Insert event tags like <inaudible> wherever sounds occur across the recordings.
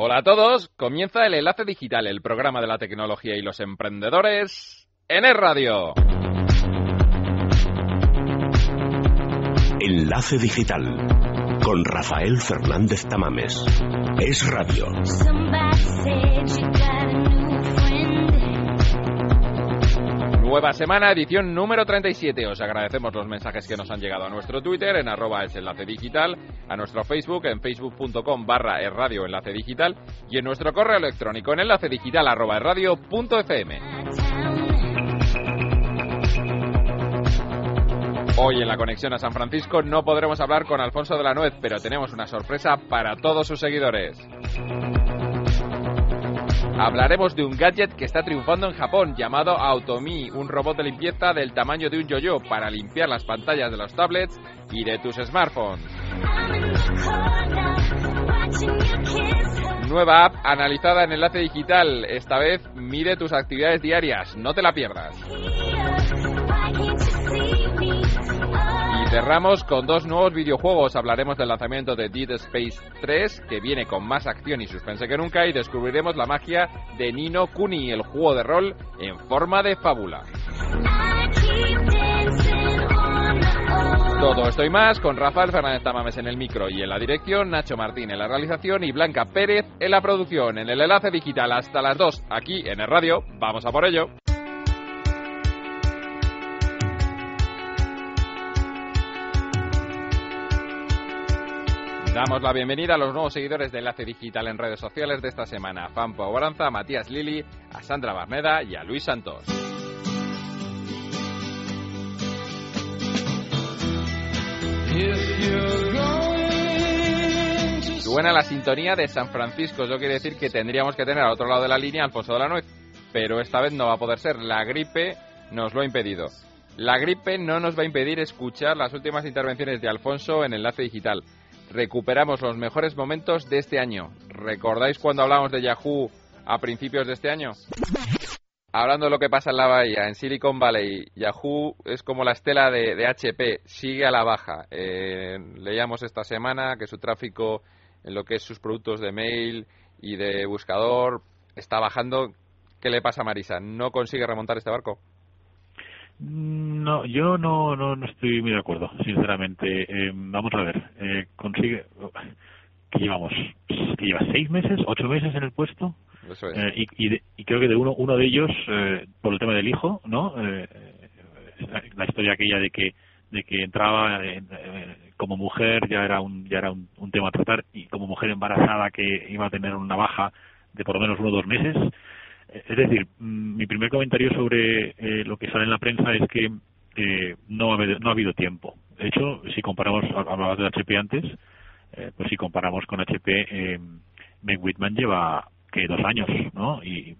Hola a todos, comienza el Enlace Digital, el programa de la tecnología y los emprendedores en el radio. Enlace Digital con Rafael Fernández Tamames. Es radio. Nueva semana, edición número 37. Os agradecemos los mensajes que nos han llegado a nuestro Twitter en arroba es enlace digital, a nuestro Facebook en facebook.com barra radio enlace digital y en nuestro correo electrónico en enlace digital arroba fm. Hoy en la conexión a San Francisco no podremos hablar con Alfonso de la Nuez, pero tenemos una sorpresa para todos sus seguidores. Hablaremos de un gadget que está triunfando en Japón llamado Automi, un robot de limpieza del tamaño de un yo-yo para limpiar las pantallas de los tablets y de tus smartphones. Nueva app analizada en enlace digital. Esta vez mide tus actividades diarias. No te la pierdas. Cerramos con dos nuevos videojuegos. Hablaremos del lanzamiento de Dead Space 3, que viene con más acción y suspense que nunca, y descubriremos la magia de Nino Kuni, el juego de rol en forma de fábula. Todo esto y más con Rafael Fernández Tamames en el micro y en la dirección, Nacho Martín en la realización y Blanca Pérez en la producción. En el enlace digital hasta las 2 aquí en el radio. Vamos a por ello. Damos la bienvenida a los nuevos seguidores de Enlace Digital en redes sociales de esta semana. A Fampo Aguaranza, a Matías Lili, a Sandra Barneda y a Luis Santos. Suena la sintonía de San Francisco. Eso quiere decir que tendríamos que tener al otro lado de la línea Alfonso de la Nuez. Pero esta vez no va a poder ser. La gripe nos lo ha impedido. La gripe no nos va a impedir escuchar las últimas intervenciones de Alfonso en Enlace Digital recuperamos los mejores momentos de este año. ¿Recordáis cuando hablamos de Yahoo a principios de este año? Hablando de lo que pasa en la bahía, en Silicon Valley, Yahoo es como la estela de, HP, sigue a la baja. Eh, leíamos esta semana que su tráfico en lo que es sus productos de mail y de buscador está bajando. ¿Qué le pasa a Marisa? ¿No consigue remontar este barco? No, yo no, no, no estoy muy de acuerdo, sinceramente. Eh, vamos a ver, eh, consigue que llevamos, que lleva seis meses, ocho meses en el puesto. Eh, y, y, creo que de uno, uno de ellos, eh, por el tema del hijo, ¿no? Eh, la historia aquella de que de que entraba como mujer ya era un ya era un, un, tema a tratar y como mujer embarazada que iba a tener una baja de por lo menos uno o dos meses es decir, mm, mi primer comentario sobre eh, lo que sale en la prensa es que eh, no, ha, no ha habido tiempo. De hecho, si comparamos, hablabas de HP antes, eh, pues si comparamos con HP, eh, Meg Whitman lleva que dos años, ¿no? Y,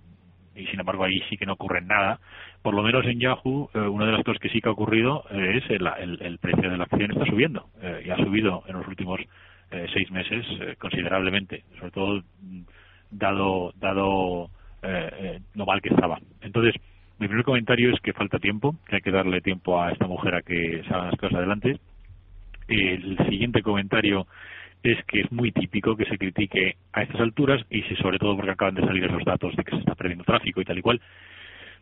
sin embargo ahí sí que no ocurre nada. Por lo menos en Yahoo, una de las cosas que sí que ha ocurrido es el, el, el precio de la acción está subiendo y ha subido en los últimos seis meses considerablemente, sobre todo mm, dado dado eh, eh, lo mal que estaba. Entonces, mi primer comentario es que falta tiempo, que hay que darle tiempo a esta mujer a que salgan las cosas adelante. El siguiente comentario es que es muy típico que se critique a estas alturas y sobre todo porque acaban de salir esos datos de que se está perdiendo tráfico y tal y cual.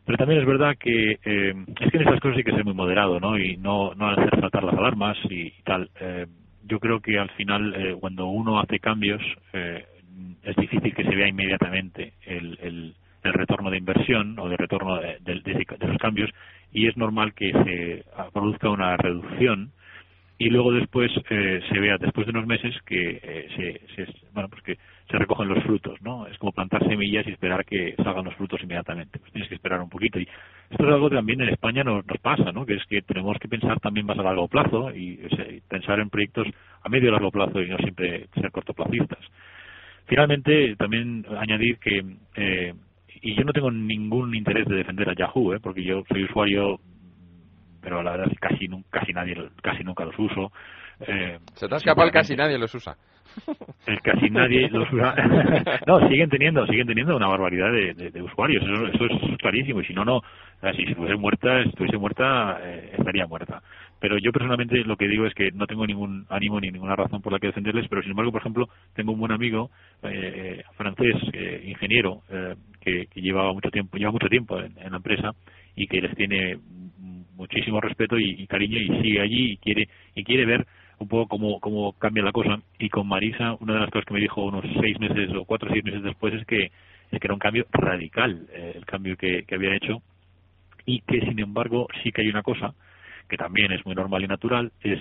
Pero también es verdad que eh, es que en estas cosas hay que ser muy moderado, ¿no? Y no, no hacer saltar las alarmas y, tal. Eh, yo creo que al final, eh, cuando uno hace cambios, eh, es difícil que se vea inmediatamente el, el, el retorno de inversión o de retorno de, de, los cambios y es normal que se produzca una reducción y luego después eh, se vea después de unos meses que eh, se, se, bueno pues que se recogen los frutos no es como plantar semillas y esperar que salgan los frutos inmediatamente. Pues tienes que esperar un poquito y esto es algo que también en España nos, nos pasa no que es que tenemos que pensar también más a largo plazo y pensar en proyectos a medio y largo plazo y no siempre ser cortoplacistas. Finalmente, también añadir que, eh, y yo no tengo ningún interés de defender a Yahoo, ¿eh? porque yo soy usuario, pero la verdad es que casi, casi, nadie, casi nunca los uso. Eh, Se te ha escapado casi nadie los usa. casi nadie los usa. no, siguen teniendo, siguen teniendo una barbaridad de, de, usuarios, eso, eso, es clarísimo, y si no, no, si estuviese muerta, estuviese muerta, eh, estaría muerta. Pero yo personalmente lo que digo es que no tengo ningún ánimo ni ninguna razón por la que defenderles, pero sin embargo, por ejemplo, tengo un buen amigo, eh, entonces ingeniero que, llevaba mucho tiempo, lleva mucho tiempo en, la empresa y que les tiene muchísimo respeto y, cariño y sigue allí y quiere y quiere ver un poco cómo, cómo cambia la cosa. Y con Marisa una de las cosas que me dijo unos seis meses o cuatro o seis meses después es que es que era un cambio radical el cambio que, que había hecho y que sin embargo sí que hay una cosa que también es muy normal y natural es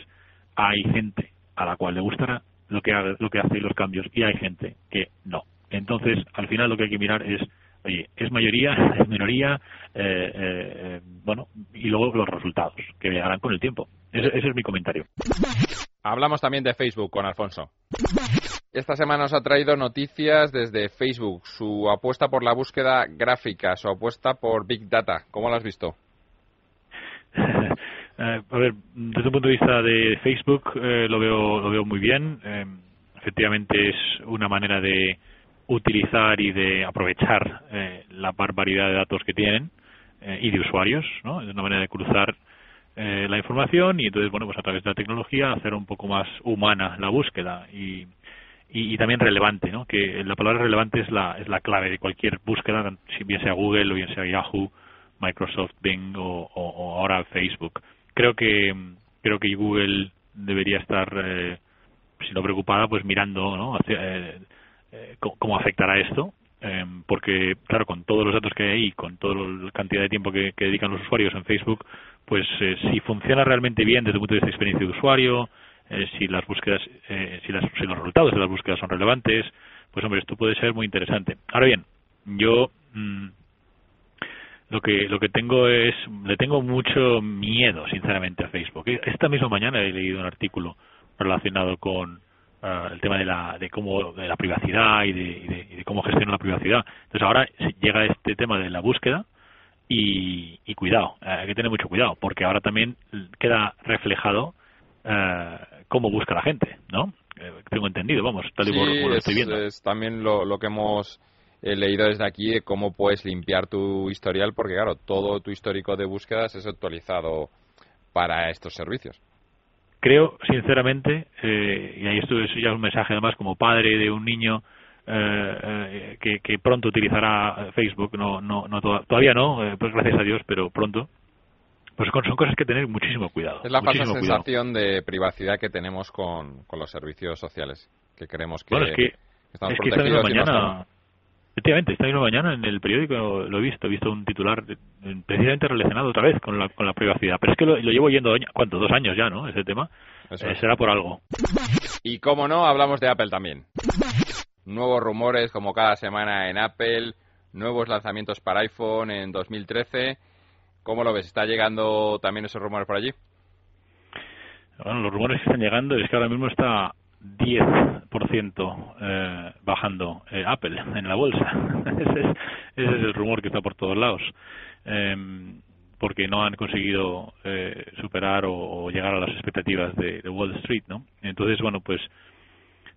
hay gente a la cual le gustará lo que lo que hace los cambios y hay gente que no. Entonces al final lo que hay que mirar es oye es mayoría <laughs> es minoría eh, eh, bueno y luego los resultados que llegarán con el tiempo ese, ese es mi comentario hablamos también de Facebook con Alfonso esta semana nos ha traído noticias desde Facebook, su apuesta por la búsqueda gráfica, su apuesta por Big Data. ¿Cómo lo has visto? <laughs> Eh, a ver, desde un punto de vista de Facebook eh, lo veo lo veo muy bien. Eh, efectivamente es una manera de utilizar y de aprovechar la barbaridad de datos que tienen y de usuarios, ¿no? Es una manera de cruzar la información y entonces bueno pues a través de la tecnología hacer un poco más humana la búsqueda y y, también relevante, ¿no? Que la palabra relevante es la, es la clave de cualquier búsqueda, si bien sea Google o bien sea Yahoo, Microsoft, Bing o, ahora Facebook. Creo que creo que Google debería estar, eh, si no preocupada, pues mirando, ¿no? Eh, eh, cómo afectará esto, em, porque claro, con todos los datos que hay con toda la cantidad de tiempo que, dedican los usuarios en Facebook, pues si funciona realmente bien desde el punto de vista de experiencia de usuario, eh, si las búsquedas, eh, si, las, si los resultados de las búsquedas son relevantes, pues hombre, esto puede ser muy interesante. Ahora bien, yo mm, lo que lo que tengo es le tengo mucho miedo, sinceramente, a Facebook. Esta misma mañana he leído un artículo relacionado con ah, el tema de la de cómo de la privacidad y de, de, cómo gestiona la privacidad. Entonces ahora llega este tema de la búsqueda y, y cuidado, hay que tener mucho cuidado porque ahora también queda reflejado eh, cómo busca la gente, ¿no? Eh, tengo entendido, vamos, tal y como, lo estoy viendo. Es también lo, lo que hemos eh, leído desde aquí de cómo puedes limpiar tu historial, porque claro, todo tu histórico de búsquedas es actualizado para estos servicios. Creo, sinceramente, eh, y ahí esto es ya un mensaje además como padre de un niño eh, que, que, pronto utilizará Facebook, no, no, no todavía no, pues gracias a Dios, pero pronto pues son cosas que tener muchísimo cuidado. Es la falsa sensación de privacidad que tenemos con, con, los servicios sociales, que creemos que, bueno, es que estamos es que esta mañana, efectivamente, esta misma mañana en el periódico lo he visto, he visto un titular precisamente relacionado otra vez con la, con la privacidad, pero es que lo, llevo yendo, ¿cuánto? Dos años ya, ¿no? Ese tema. Eh, será por algo. Y como no, hablamos de Apple también. Nuevos rumores como cada semana en Apple, nuevos lanzamientos para iPhone en 2013 ¿Cómo lo ves? ¿Está llegando también esos rumores por allí? Bueno, los rumores que están llegando es que ahora mismo está 10% eh, bajando eh, Apple en la bolsa. <laughs> ese, es, ese, es, el rumor que está por todos lados. Em, porque no han conseguido eh, superar o, llegar a las expectativas de, de, Wall Street, ¿no? Entonces, bueno, pues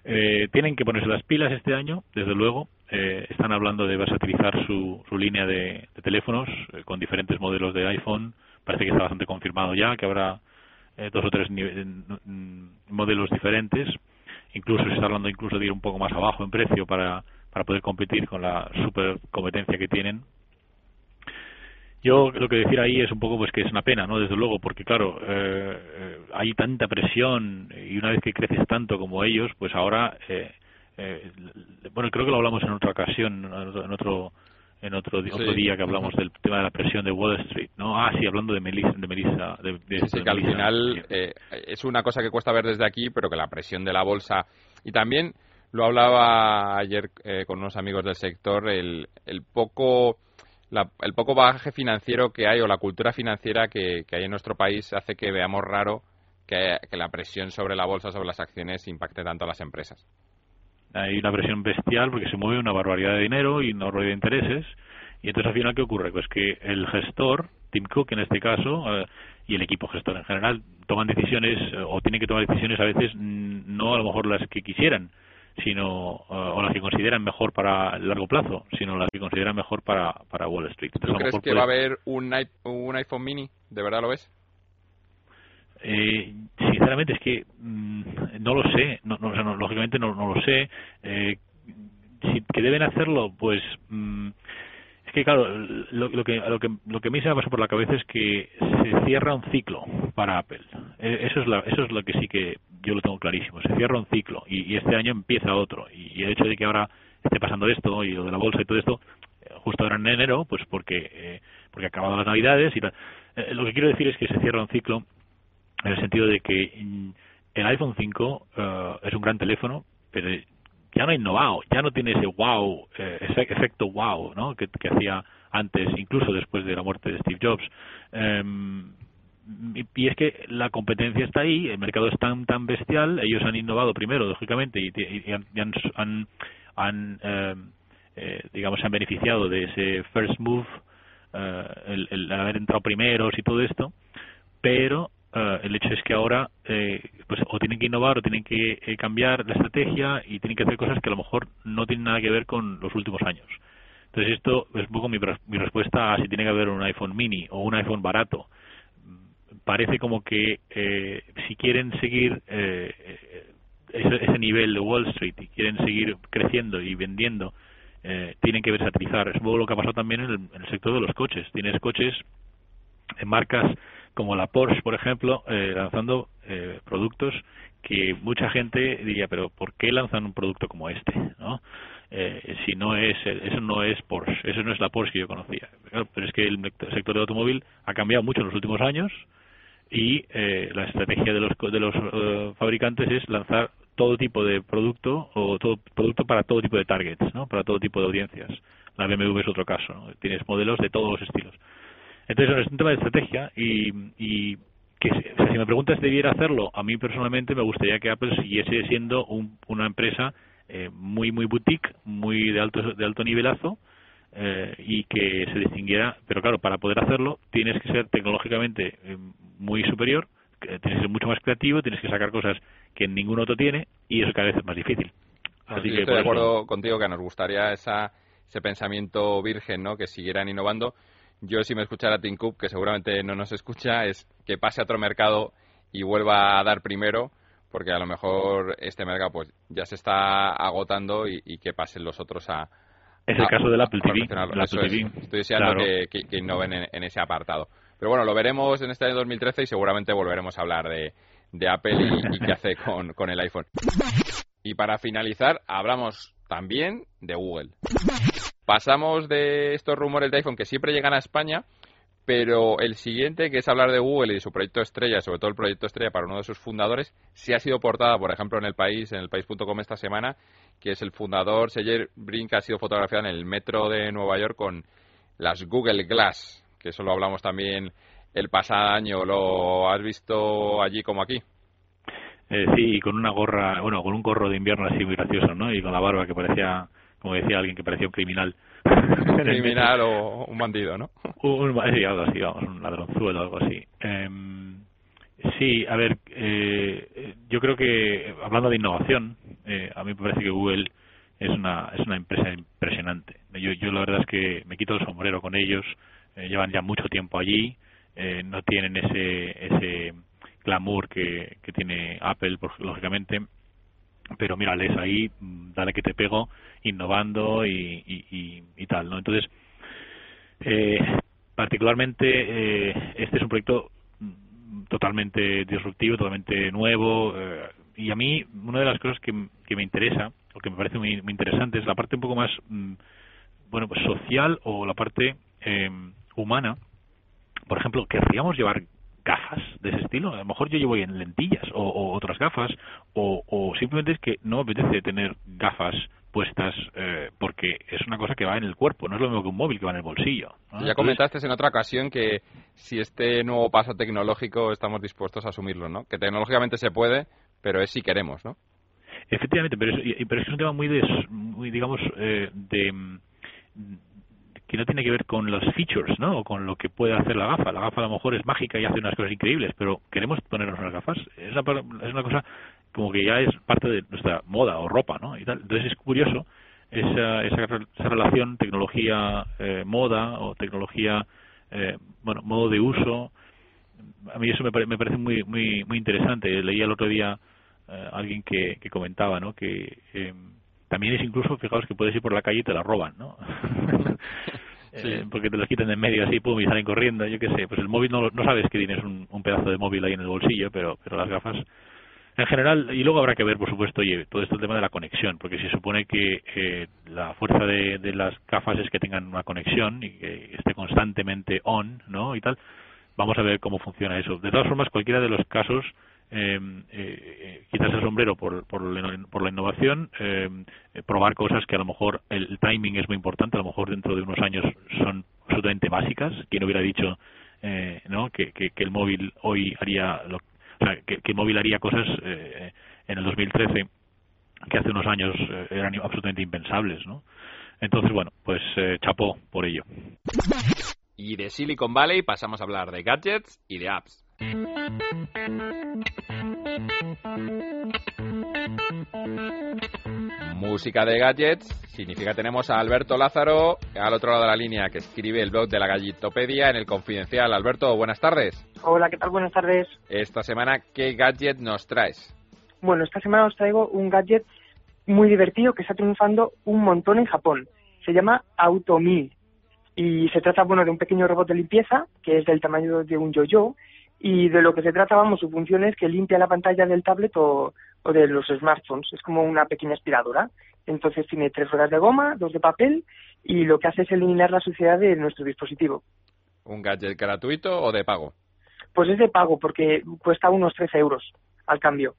eh, tienen que ponerse las pilas este año, desde luego. Eh, están hablando de versatilizar su, su línea de, teléfonos eh, con diferentes modelos de iPhone. Parece que está bastante confirmado ya que habrá eh, dos o tres modelos diferentes. Incluso se está hablando incluso de ir un poco más abajo en precio para, para poder competir con la super competencia que tienen yo lo que decir ahí es un poco pues que es una pena, ¿no? Desde luego, porque claro, eh, eh, hay tanta presión y una vez que creces tanto como ellos, pues ahora, eh, eh, bueno, creo que lo hablamos en otra ocasión, en otro en otro, otro día que hablamos del tema de la presión de Wall Street, ¿no? Ah, sí, hablando de Melissa. De Melissa de, sí, que al final eh, es una cosa que cuesta ver desde aquí, pero que la presión de la bolsa y también lo hablaba ayer eh, con unos amigos del sector, el, el poco el poco bagaje financiero que hay o la cultura financiera que, hay en nuestro país hace que veamos raro que, la presión sobre la bolsa, sobre las acciones, impacte tanto a las empresas. Hay una presión bestial porque se mueve una barbaridad de dinero y una barbaridad de intereses. Y entonces al final, ¿qué ocurre? Pues que el gestor, Tim Cook en este caso, eh, y el equipo gestor en general, toman decisiones eh, o tienen que tomar decisiones a veces no a lo mejor las que quisieran, sino eh, o las que consideran mejor para el largo plazo, sino las que consideran mejor para, para Wall Street. ¿Tú crees que va a haber un, un iPhone mini? ¿De verdad lo ves? Eh, sinceramente es que mm, no lo sé, no, no, lógicamente no, lo sé. Eh, que deben hacerlo, pues mm, es que claro, lo, que, lo, que, lo que a mí se me pasado por la cabeza es que se cierra un ciclo para Apple. E, eso es, eso es lo que sí que yo lo tengo clarísimo. Se cierra un ciclo y, este año empieza otro. Y, el hecho de que ahora esté pasando esto y lo de la bolsa y todo esto, eh, justo ahora en enero, pues porque eh, porque acabado las navidades y eh, lo que quiero decir es que se cierra un ciclo en el sentido de que mm, el iPhone 5 es un gran teléfono, pero ya no ha innovado, ya no tiene ese wow, eh, ese efecto wow, ¿no? Que, hacía antes, incluso después de la muerte de Steve Jobs. Em, y, es que la competencia está ahí, el mercado es tan tan bestial, ellos han innovado primero, lógicamente, y, han, han, em, eh, digamos, se han beneficiado de ese first move, eh, el, haber entrado primeros y todo esto, pero eh, el hecho es que ahora eh, pues o tienen que innovar o tienen que eh, cambiar la estrategia y tienen que hacer cosas que a lo mejor no tienen nada que ver con los últimos años. Entonces esto es un poco mi, respuesta a si tiene que haber un iPhone mini o un iPhone barato. Parece como que si quieren seguir ese, ese, nivel de Wall Street y quieren seguir creciendo y vendiendo, tienen que versatilizar. Es un poco lo que ha pasado también en el sector de los coches. Tienes coches en marcas como la Porsche, por ejemplo, eh, lanzando eh, productos que mucha gente diría, pero ¿por qué lanzan un producto como este? ¿no? Eh, si no es eso no es Porsche, eso no es la Porsche que yo conocía. Pero es que el sector del automóvil ha cambiado mucho en los últimos años y la estrategia de los de los fabricantes es lanzar todo tipo de producto o todo producto para todo tipo de targets, ¿no? Para todo tipo de audiencias. La BMW es otro caso, tienes modelos de todos los estilos. Entonces, es un tema de estrategia y, y que si me preguntas debiera hacerlo, a mí personalmente me gustaría que Apple siguiese siendo una empresa eh, muy muy boutique, muy de alto de alto nivelazo eh, y que se distinguiera, pero claro, para poder hacerlo tienes que ser tecnológicamente eh, muy superior, tienes que ser mucho más creativo, tienes que sacar cosas que ningún otro tiene y eso cada vez es más difícil. Así que estoy de acuerdo contigo que nos gustaría esa, ese pensamiento virgen, ¿no? Que siguieran innovando yo si me escuchara Tim Cook, que seguramente no nos escucha, es que pase a otro mercado y vuelva a dar primero, porque a lo mejor este mercado pues ya se está agotando y, que pasen los otros a... Es el caso del Apple TV. Estoy deseando que, innoven en, ese apartado. Pero bueno, lo veremos en este año 2013 y seguramente volveremos a hablar de, Apple y, y qué hace con, con el iPhone. Y para finalizar, hablamos también de Google. Pasamos de estos rumores de iPhone que siempre llegan a España, pero el siguiente, que es hablar de Google y de su proyecto estrella, sobre todo el proyecto estrella para uno de sus fundadores, sí ha sido portada, por ejemplo, en el país, en el país.com esta semana, que es el fundador Sergey Brin, que ha sido fotografiado en el metro de Nueva York con las Google Glass, que eso lo hablamos también el pasado año. ¿Lo has visto allí como aquí? Eh, sí, con una gorra, bueno, con un gorro de invierno así muy gracioso, ¿no? Y con la barba que parecía como decía alguien que parecía un criminal. Un <laughs> criminal o un bandido, ¿no? Un, sí, algo así, vamos, un ladronzuelo, algo así. Em, sí, a ver, eh, yo creo que hablando de innovación, eh, a mí me parece que Google es una es una empresa impresionante. Yo, yo la verdad es que me quito el sombrero con ellos, eh, llevan ya mucho tiempo allí, no tienen ese ese glamour que, que tiene Apple, lógicamente, pero mírales ahí, mm, dale que te pego, innovando y, y, y, tal, ¿no? Entonces, eh, particularmente, eh, este es un proyecto mm, totalmente disruptivo, totalmente nuevo, eh, y a mí una de las cosas que, que me interesa, o que me parece muy, muy interesante, es la parte un poco más, mm, bueno, pues social o la parte eh, humana. Por ejemplo, querríamos llevar gafas de ese estilo. A lo mejor yo llevo en lentillas o, otras gafas, o, simplemente es que no me apetece tener gafas puestas eh, porque es una cosa que va en el cuerpo, no es lo mismo que un móvil que va en el bolsillo. Ya comentaste en otra ocasión que si este nuevo paso tecnológico estamos dispuestos a asumirlo, ¿no? Que tecnológicamente se puede, pero es si queremos, ¿no? Efectivamente, pero es, pero es un tema muy, de, muy digamos, eh, de que no tiene que ver con los features, ¿no? O con lo que puede hacer la gafa. La gafa a lo mejor es mágica y hace unas cosas increíbles, pero queremos ponernos unas gafas. Es una, es una cosa como que ya es parte de nuestra moda o ropa, ¿no? Y tal. Entonces es curioso esa, esa, esa relación tecnología-moda eh, o tecnología, eh, bueno, modo de uso. A mí eso me, me parece muy, muy, muy interesante. Leía el otro día eh, alguien que, que comentaba, ¿no? Que también es incluso, fijaos que puedes ir por la calle y te la roban, ¿no? <laughs> Eh, porque te los quitan de en medio así, pum, y salen corriendo, yo qué sé. Pues el móvil no, no sabes que tienes un, un pedazo de móvil ahí en el bolsillo, pero, pero las gafas en general, y luego habrá que ver, por supuesto, oye, todo esto el tema de la conexión, porque se supone que eh, la fuerza de, de, las gafas es que tengan una conexión y que esté constantemente on, ¿no? Y tal. Vamos a ver cómo funciona eso. De todas formas, cualquiera de los casos, eh, eh, quizás el sombrero por, por, por la innovación, eh, probar cosas que a lo mejor el, timing es muy importante, a lo mejor dentro de unos años son absolutamente básicas. ¿Quién hubiera dicho eh, ¿no? que, el móvil hoy haría lo, o sea, que, que móvil haría cosas eh, en el 2013 que hace unos años eh, eran absolutamente impensables, ¿no? Entonces, bueno, pues eh, chapó por ello. Y de Silicon Valley pasamos a hablar de gadgets y de apps. Música de gadgets significa tenemos a Alberto Lázaro al otro lado de la línea que escribe el blog de la Gallitopedia en el Confidencial. Alberto, buenas tardes. Hola, ¿qué tal? Buenas tardes. Esta semana, ¿qué gadget nos traes? Bueno, esta semana os traigo un gadget muy divertido que está triunfando un montón en Japón. Se llama Automi y se trata, bueno, de un pequeño robot de limpieza que es del tamaño de un yo-yo y de lo que se trata, vamos, su función es que limpia la pantalla del tablet o, o de los smartphones. Es como una pequeña aspiradora. Entonces tiene tres horas de goma, dos de papel y lo que hace es eliminar la suciedad de nuestro dispositivo. ¿Un gadget gratuito o de pago? Pues es de pago porque cuesta unos 13 euros al cambio.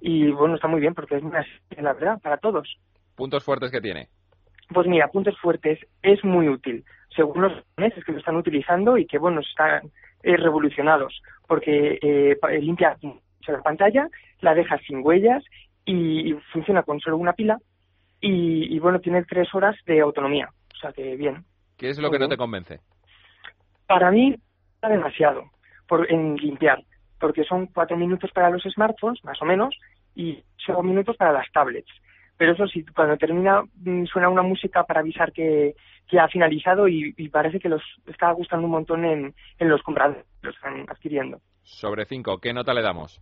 Y bueno, está muy bien porque es una la verdad para todos. ¿Puntos fuertes que tiene? Pues mira, puntos fuertes, es muy útil. Según los japoneses que lo están utilizando y que, bueno, están eh, revolucionados porque eh, limpia la pantalla, la deja sin huellas y, y funciona con solo una pila y, y, bueno, tiene tres horas de autonomía. O sea que bien. ¿Qué es lo que no te convence? Para mí, está demasiado por, en limpiar, porque son cuatro minutos para los smartphones, más o menos, y ocho minutos para las tablets. Pero eso sí, cuando termina suena una música para avisar que, que ha finalizado y, y, parece que los está gustando un montón en, en los compradores, los están adquiriendo. Sobre cinco, ¿qué nota le damos?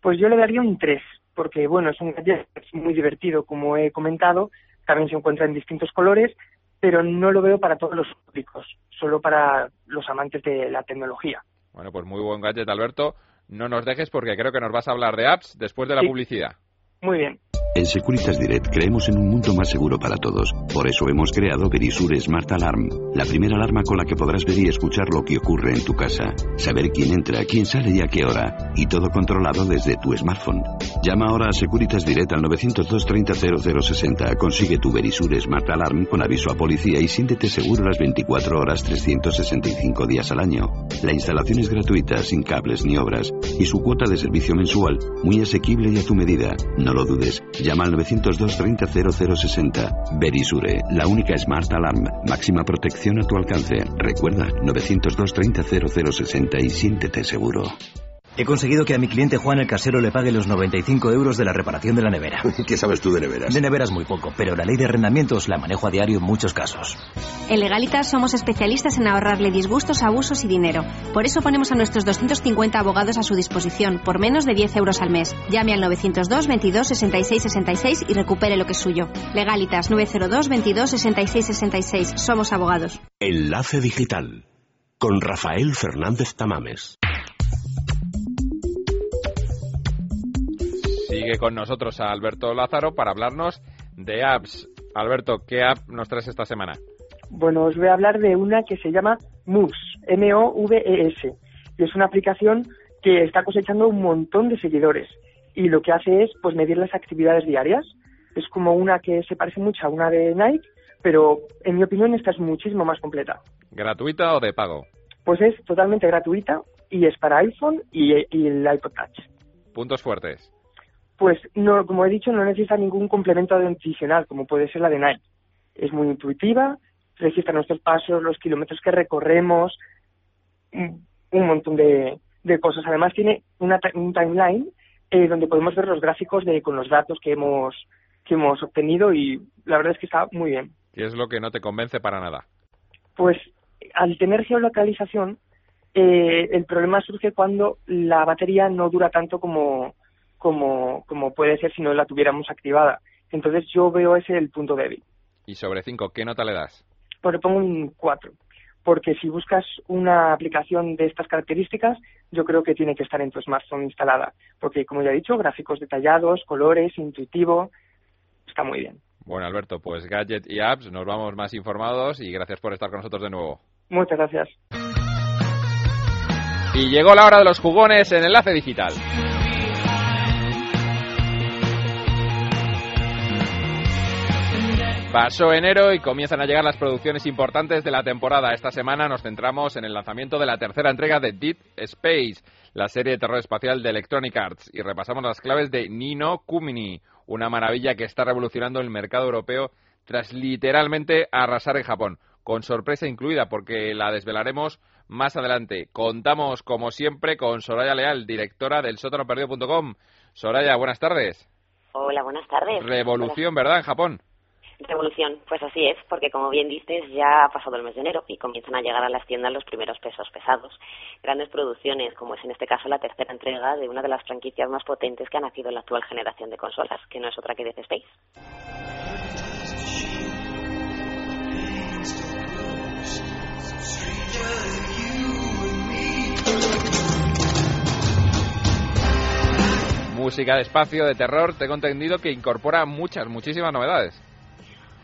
Pues yo le daría un 3, porque bueno, es un gadget muy divertido, como he comentado, también se encuentra en distintos colores, pero no lo veo para todos los públicos, solo para los amantes de la tecnología. Bueno, pues muy buen gadget, Alberto. No nos dejes porque creo que nos vas a hablar de apps después de la sí. publicidad. Muy bien. En Securitas Direct creemos en un mundo más seguro para todos. Por eso hemos creado Verisure Smart Alarm, la primera alarma con la que podrás ver y escuchar lo que ocurre en tu casa, saber quién entra, quién sale y a qué hora, y todo controlado desde tu smartphone. Llama ahora a Securitas Direct al 902 30 0060. Consigue tu Verisure Smart Alarm con aviso a policía y siéntete seguro las 24 horas 365 días al año. La instalación es gratuita, sin cables ni obras, y su cuota de servicio mensual muy asequible y a tu medida. No lo dudes. Llama al 902 30 0060. Verisure, la única Smart Alarm. Máxima protección a tu alcance. Recuerda, 902 30 0060 y siéntete seguro. He conseguido que a mi cliente Juan el casero le pague los 95 euros de la reparación de la nevera. <laughs> ¿Qué sabes tú de neveras? De neveras muy poco, pero la ley de arrendamientos la manejo a diario en muchos casos. En Legalitas somos especialistas en ahorrarle disgustos, abusos y dinero. Por eso ponemos a nuestros 250 abogados a su disposición, por menos de 10 euros al mes. Llame al 902 22 66 66 y recupere lo que es suyo. Legalitas 902 22 66 66. Somos abogados. Enlace Digital con Rafael Fernández Tamames. Sigue con nosotros a Alberto Lázaro para hablarnos de apps. Alberto, ¿qué app nos traes esta semana? Bueno, os voy a hablar de una que se llama Moves, M-O-V-E-S, y es una aplicación que está cosechando un montón de seguidores y lo que hace es pues medir las actividades diarias. Es como una que se parece mucho a una de Nike, pero en mi opinión esta es muchísimo más completa. ¿Gratuita o de pago? Pues es totalmente gratuita y es para iPhone y, y el iPod Touch. ¿Puntos fuertes? Pues no, como he dicho, no necesita ningún complemento adicional, como puede ser la de Nike. Es muy intuitiva, registra nuestros pasos, los kilómetros que recorremos, un, un montón de, de, cosas. Además tiene una, un timeline eh, donde podemos ver los gráficos de con los datos que hemos que hemos obtenido y la verdad es que está muy bien. ¿Qué es lo que no te convence para nada? Pues al tener geolocalización, eh, el problema surge cuando la batería no dura tanto como como, como puede ser si no la tuviéramos activada. Entonces yo veo ese el punto débil. Y sobre 5, ¿qué nota le das? Pues le pongo un 4. Porque si buscas una aplicación de estas características, yo creo que tiene que estar en tu smartphone instalada. Porque, como ya he dicho, gráficos detallados, colores, intuitivo, está muy bien. Bueno, Alberto, pues Gadget y Apps, nos vamos más informados y gracias por estar con nosotros de nuevo. Muchas gracias. Y llegó la hora de los jugones en Enlace Digital. Pasó enero y comienzan a llegar las producciones importantes de la temporada. Esta semana nos centramos en el lanzamiento de la tercera entrega de Deep Space, la serie de terror espacial de Electronic Arts, y repasamos las claves de Nino Kumini, una maravilla que está revolucionando el mercado europeo tras literalmente arrasar en Japón, con sorpresa incluida porque la desvelaremos más adelante. Contamos, como siempre, con Soraya Leal, directora del sótanoperdido.com. Soraya, buenas tardes. Hola, buenas tardes. Revolución, ¿verdad, en Japón? Revolución, pues así es, porque como bien dices, ya ha pasado el mes de enero y comienzan a llegar a las tiendas los primeros pesos pesados. Grandes producciones, como es en este caso la tercera entrega de una de las franquicias más potentes que ha nacido en la actual generación de consolas, que no es otra que Death Space. Música de espacio, de terror, tengo entendido que incorpora muchas, muchísimas novedades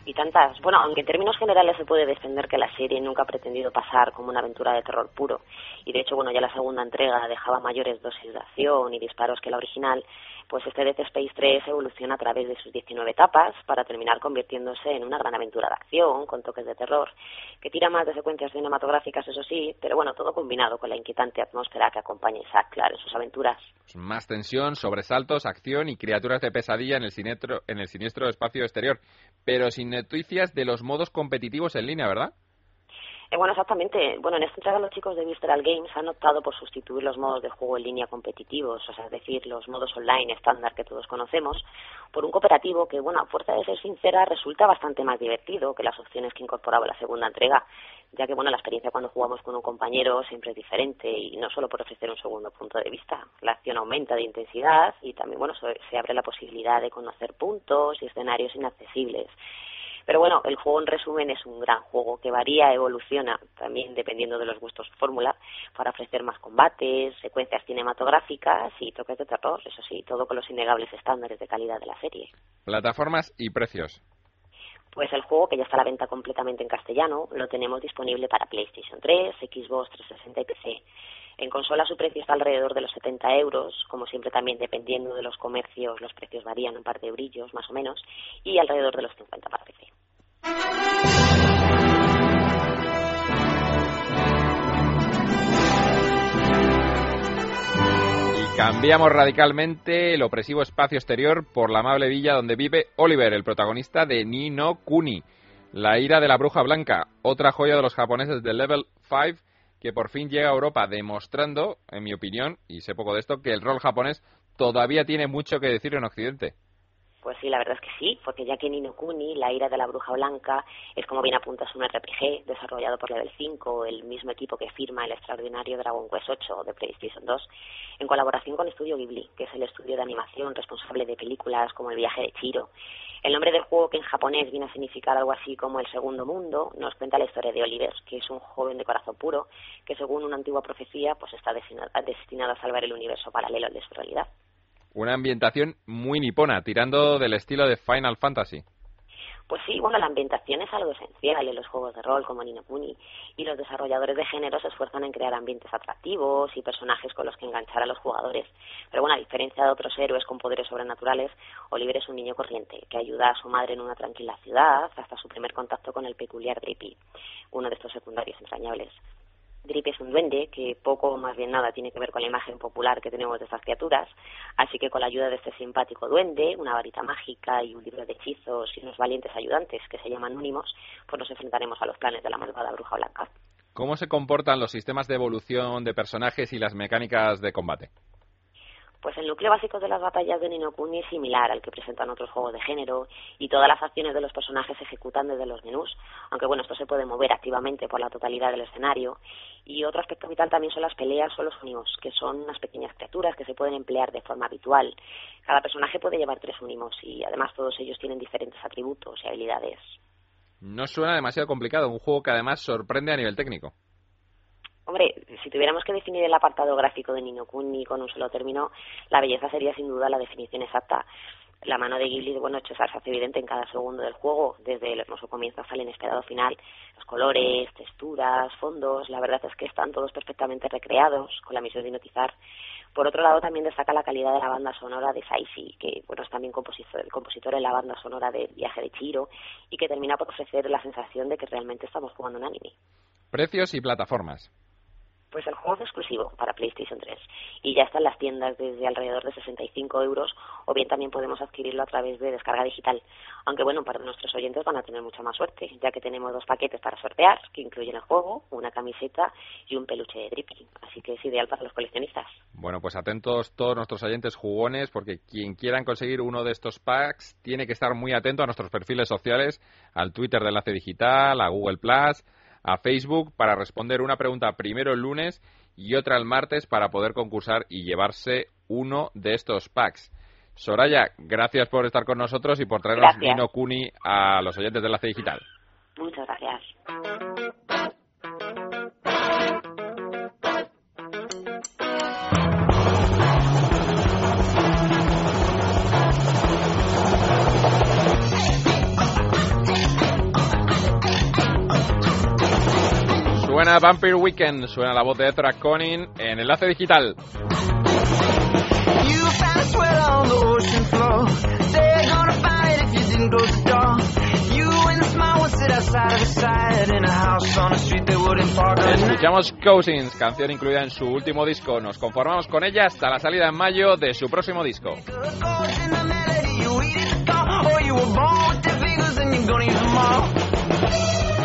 y tantas. Bueno, aunque en términos generales se puede defender que la serie nunca ha pretendido pasar como una aventura de terror puro. Y de hecho, bueno, ya la segunda entrega dejaba mayores dosis de acción y disparos que la original, pues este Death Space 3 evoluciona a través de sus 19 etapas para terminar convirtiéndose en una gran aventura de acción con toques de terror, que tira más de secuencias cinematográficas, eso sí, pero bueno, todo combinado con la inquietante atmósfera que acompaña a Isaac Clarke en sus aventuras. Más tensión, sobresaltos, acción y criaturas de pesadilla en el, siniestro, en el siniestro espacio exterior, pero sin noticias de los modos competitivos en línea, ¿verdad? Eh, bueno, exactamente. Bueno, en esta entrega los chicos de Visceral Games han optado por sustituir los modos de juego en línea competitivos, o sea, es decir, los modos online estándar que todos conocemos, por un cooperativo que, bueno, a fuerza de ser sincera, resulta bastante más divertido que las opciones que incorporaba la segunda entrega, ya que, bueno, la experiencia cuando jugamos con un compañero siempre es diferente y no solo por ofrecer un segundo punto de vista. La acción aumenta de intensidad y también, bueno, se abre la posibilidad de conocer puntos y escenarios inaccesibles pero bueno, el juego en resumen es un gran juego que varía, evoluciona también dependiendo de los gustos fórmula para ofrecer más combates, secuencias cinematográficas y toques de terror, eso sí, todo con los innegables estándares de calidad de la serie. Plataformas y precios. Pues el juego, que ya está a la venta completamente en castellano, lo tenemos disponible para PlayStation 3, Xbox 360 y PC. En consola su precio está alrededor de los 70 euros, como siempre también dependiendo de los comercios los precios varían un par de brillos más o menos, y alrededor de los 50 para PC. Y Cambiamos radicalmente el opresivo espacio exterior por la amable villa donde vive Oliver, el protagonista de Nino Kuni, la ira de la bruja blanca, otra joya de los japoneses de Level 5 que por fin llega a Europa demostrando, en mi opinión, y sé poco de esto, que el rol japonés todavía tiene mucho que decir en Occidente. Pues sí, la verdad es que sí, porque ya que Nino Kuni, la ira de la bruja blanca, es como bien apuntas un RPG desarrollado por Level 5, el mismo equipo que firma el extraordinario Dragon Quest 8 de PlayStation 2, en colaboración con Estudio Ghibli, que es el estudio de animación responsable de películas como El viaje de Chiro, el nombre del juego, que en japonés viene a significar algo así como el segundo mundo, nos cuenta la historia de Oliver, que es un joven de corazón puro, que según una antigua profecía, pues está destinado a salvar el universo paralelo al de su realidad. Una ambientación muy nipona, tirando del estilo de Final Fantasy. Pues sí, bueno, la ambientación es algo esencial en los juegos de rol como Nino Kuni y los desarrolladores de género se esfuerzan en crear ambientes atractivos y personajes con los que enganchar a los jugadores. Pero bueno, a diferencia de otros héroes con poderes sobrenaturales, Oliver es un niño corriente que ayuda a su madre en una tranquila ciudad hasta su primer contacto con el peculiar Drippy, uno de estos secundarios entrañables. Drip es un duende que poco o más bien nada tiene que ver con la imagen popular que tenemos de estas criaturas, así que con la ayuda de este simpático duende, una varita mágica y un libro de hechizos y unos valientes ayudantes que se llaman únimos, pues nos enfrentaremos a los planes de la malvada bruja blanca. ¿Cómo se comportan los sistemas de evolución de personajes y las mecánicas de combate? Pues el núcleo básico de las batallas de Nino Kuni es similar al que presentan otros juegos de género y todas las acciones de los personajes se ejecutan desde los menús, aunque bueno, esto se puede mover activamente por la totalidad del escenario. Y otro aspecto vital también son las peleas o los unimos, que son unas pequeñas criaturas que se pueden emplear de forma habitual. Cada personaje puede llevar tres unimos y además todos ellos tienen diferentes atributos y habilidades. No suena demasiado complicado, un juego que además sorprende a nivel técnico. Hombre, si tuviéramos que definir el apartado gráfico de Nino Kuni con un solo término, la belleza sería sin duda la definición exacta. La mano de Ghibli, bueno, hecho se hace evidente en cada segundo del juego, desde el hermoso comienzo hasta el inesperado final. Los colores, texturas, fondos, la verdad es que están todos perfectamente recreados, con la misión de hipnotizar. Por otro lado, también destaca la calidad de la banda sonora de Saishi, que bueno, es también compositor, el compositor de la banda sonora de Viaje de Chiro, y que termina por ofrecer la sensación de que realmente estamos jugando un anime. Precios y plataformas pues el juego es exclusivo para PlayStation 3 y ya está en las tiendas desde alrededor de 65 euros o bien también podemos adquirirlo a través de descarga digital. Aunque bueno, para nuestros oyentes van a tener mucha más suerte, ya que tenemos dos paquetes para sortear que incluyen el juego, una camiseta y un peluche de Drippy. Así que es ideal para los coleccionistas. Bueno, pues atentos todos nuestros oyentes jugones porque quien quieran conseguir uno de estos packs tiene que estar muy atento a nuestros perfiles sociales, al Twitter de Enlace Digital, a Google Plus a Facebook para responder una pregunta primero el lunes y otra el martes para poder concursar y llevarse uno de estos packs. Soraya, gracias por estar con nosotros y por traernos Vino Kuni a los oyentes de Enlace Digital. Muchas gracias. Suena Vampire Weekend, suena la voz de Ezra Conin en Enlace Digital. Escuchamos Cousins, canción incluida en su último disco. Nos conformamos con ella hasta la salida en mayo de su próximo disco.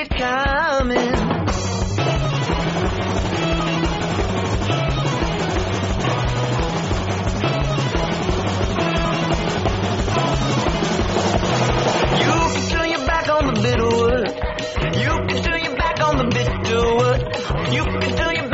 it coming. on the. You can turn your back on the bitter wood. You can turn your